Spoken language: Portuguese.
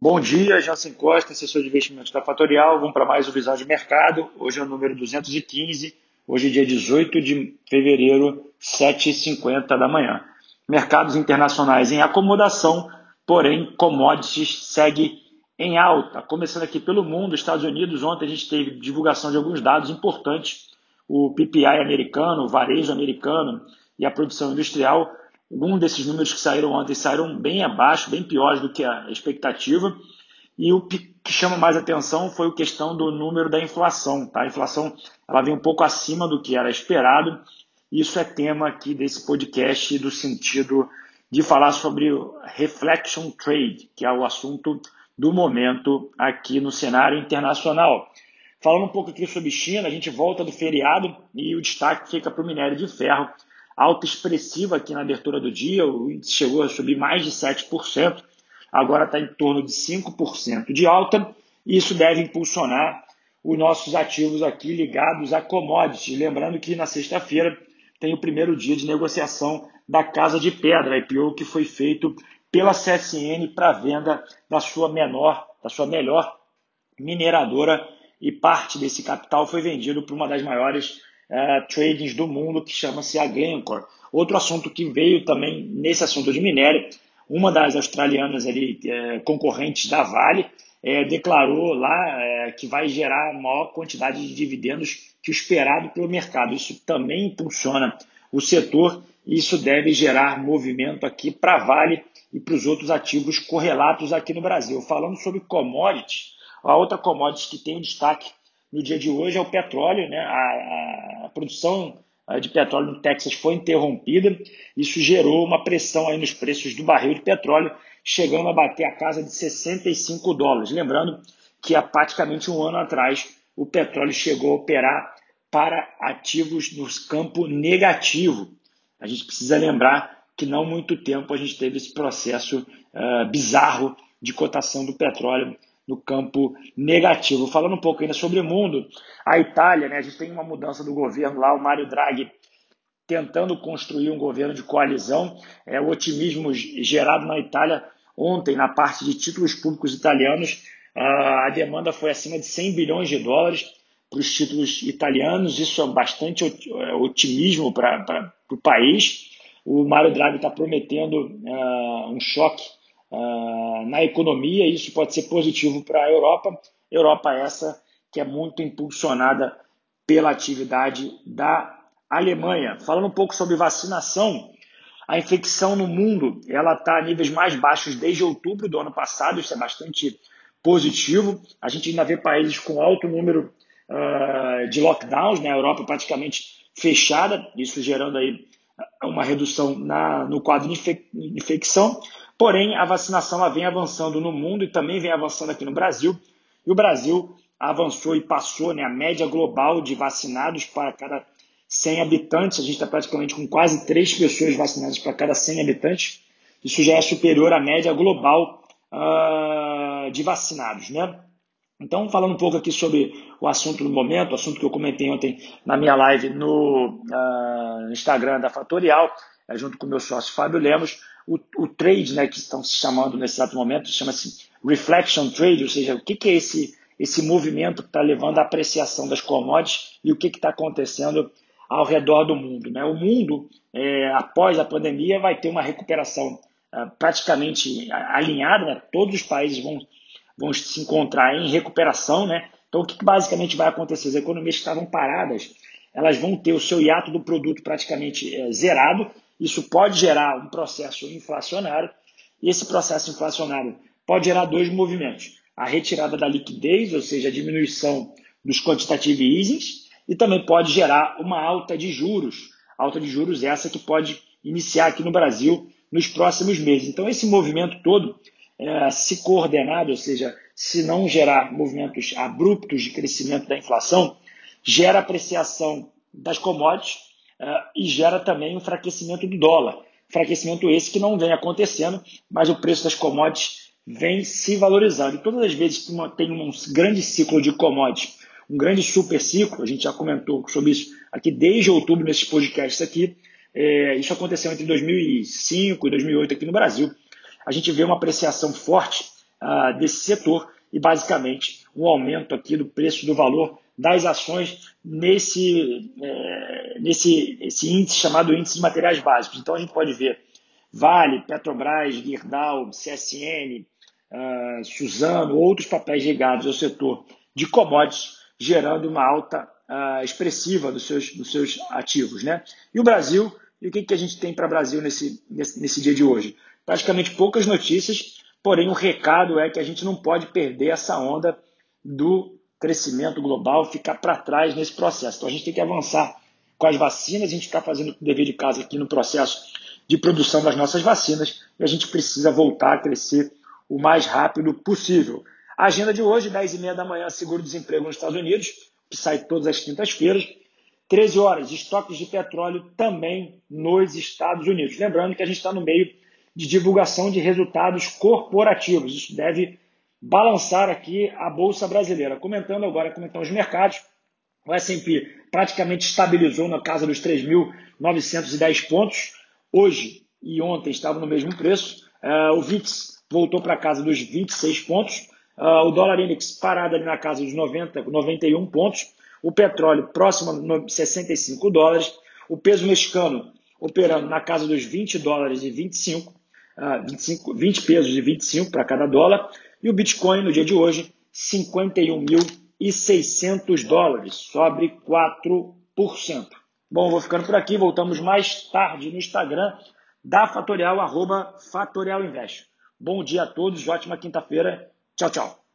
Bom dia, Jansen Costa, assessor de investimentos da Fatorial. Vamos para mais um Visão de Mercado. Hoje é o número 215, hoje é dia 18 de fevereiro, 7h50 da manhã. Mercados internacionais em acomodação, porém, commodities segue em alta. Começando aqui pelo mundo, Estados Unidos, ontem a gente teve divulgação de alguns dados importantes. O PPI americano, o varejo americano e a produção industrial Alguns desses números que saíram ontem saíram bem abaixo, bem piores do que a expectativa. E o que chama mais atenção foi a questão do número da inflação. Tá? A inflação ela vem um pouco acima do que era esperado. Isso é tema aqui desse podcast do sentido de falar sobre reflection trade, que é o assunto do momento aqui no cenário internacional. Falando um pouco aqui sobre China, a gente volta do feriado e o destaque fica para o minério de ferro, alta expressiva aqui na abertura do dia, o índice chegou a subir mais de 7%, agora está em torno de 5% de alta, e isso deve impulsionar os nossos ativos aqui ligados a commodities. Lembrando que na sexta-feira tem o primeiro dia de negociação da Casa de Pedra, IPO que foi feito pela CSN para venda da sua menor, da sua melhor mineradora e parte desse capital foi vendido para uma das maiores uh, tradings do mundo que chama-se a Glencore. Outro assunto que veio também nesse assunto de minério, uma das australianas ali, é, concorrentes da Vale, é, declarou lá que vai gerar maior quantidade de dividendos que o esperado pelo mercado. Isso também impulsiona o setor e isso deve gerar movimento aqui para a Vale e para os outros ativos correlatos aqui no Brasil. Falando sobre commodities, a outra commodity que tem destaque no dia de hoje é o petróleo. Né? A, a produção de petróleo no Texas foi interrompida. Isso gerou uma pressão aí nos preços do barril de petróleo, chegando a bater a casa de 65 dólares. Lembrando que há praticamente um ano atrás o petróleo chegou a operar para ativos no campo negativo. A gente precisa lembrar que não muito tempo a gente teve esse processo uh, bizarro de cotação do petróleo no campo negativo. Falando um pouco ainda sobre o mundo, a Itália, né, a gente tem uma mudança do governo lá, o Mário Draghi tentando construir um governo de coalizão. É, o otimismo gerado na Itália ontem na parte de títulos públicos italianos, a demanda foi acima de 100 bilhões de dólares para os títulos italianos. Isso é bastante é, otimismo para o país. O Mário Draghi está prometendo uh, um choque uh, na economia, isso pode ser positivo para a Europa. Europa essa que é muito impulsionada pela atividade da Alemanha. Falando um pouco sobre vacinação, a infecção no mundo ela está a níveis mais baixos desde outubro do ano passado, isso é bastante positivo. A gente ainda vê países com alto número uh, de lockdowns, né? a Europa praticamente fechada, isso gerando aí uma redução na, no quadro de infecção. Porém, a vacinação ela vem avançando no mundo e também vem avançando aqui no Brasil. E o Brasil avançou e passou né, a média global de vacinados para cada 100 habitantes. A gente está praticamente com quase 3 pessoas vacinadas para cada 100 habitantes. Isso já é superior à média global uh, de vacinados. Né? Então, falando um pouco aqui sobre o assunto do momento, assunto que eu comentei ontem na minha live no uh, Instagram da Fatorial, é, junto com o meu sócio Fábio Lemos, o, o trade, né, que estão se chamando nesse exato momento, chama-se reflection trade, ou seja, o que, que é esse, esse movimento que está levando à apreciação das commodities e o que está acontecendo ao redor do mundo. Né? O mundo, é, após a pandemia, vai ter uma recuperação é, praticamente alinhada, né? todos os países vão, vão se encontrar em recuperação. Né? Então, o que basicamente vai acontecer? As economias que estavam paradas, elas vão ter o seu hiato do produto praticamente é, zerado isso pode gerar um processo inflacionário, e esse processo inflacionário pode gerar dois movimentos: a retirada da liquidez, ou seja, a diminuição dos quantitative easings, e também pode gerar uma alta de juros. Alta de juros essa que pode iniciar aqui no Brasil nos próximos meses. Então, esse movimento todo, é, se coordenado, ou seja, se não gerar movimentos abruptos de crescimento da inflação, gera apreciação das commodities e gera também um enfraquecimento do dólar. Enfraquecimento esse que não vem acontecendo, mas o preço das commodities vem se valorizando. E todas as vezes que uma, tem um grande ciclo de commodities, um grande super ciclo, a gente já comentou sobre isso aqui desde outubro nesses podcasts aqui, é, isso aconteceu entre 2005 e 2008 aqui no Brasil. A gente vê uma apreciação forte uh, desse setor e basicamente um aumento aqui do preço do valor das ações nesse, é, nesse esse índice chamado índice de materiais básicos. Então a gente pode ver Vale, Petrobras, Gerdau, CSN, uh, Suzano, outros papéis ligados ao setor de commodities, gerando uma alta uh, expressiva dos seus, dos seus ativos. Né? E o Brasil, e o que, que a gente tem para o Brasil nesse, nesse, nesse dia de hoje? Praticamente poucas notícias, porém o recado é que a gente não pode perder essa onda do crescimento global, ficar para trás nesse processo. Então a gente tem que avançar com as vacinas, a gente está fazendo o dever de casa aqui no processo de produção das nossas vacinas e a gente precisa voltar a crescer o mais rápido possível. A agenda de hoje, 10h30 da manhã, seguro-desemprego nos Estados Unidos, que sai todas as quintas-feiras. 13 horas, estoques de petróleo também nos Estados Unidos. Lembrando que a gente está no meio de divulgação de resultados corporativos. Isso deve balançar aqui a Bolsa Brasileira. Comentando agora como estão os mercados, o S&P praticamente estabilizou na casa dos 3.910 pontos. Hoje e ontem estava no mesmo preço. Uh, o VIX voltou para casa dos 26 pontos. Uh, o dólar index parado ali na casa dos 90, 91 pontos. O petróleo próximo a 65 dólares. O peso mexicano operando na casa dos 20 dólares e 25, uh, 25 20 pesos e 25 para cada dólar. E o Bitcoin no dia de hoje, 51.600 dólares, sobre 4%. Bom, vou ficando por aqui. Voltamos mais tarde no Instagram da Fatorial, arroba Fatorial Invest. Bom dia a todos, ótima quinta-feira. Tchau, tchau.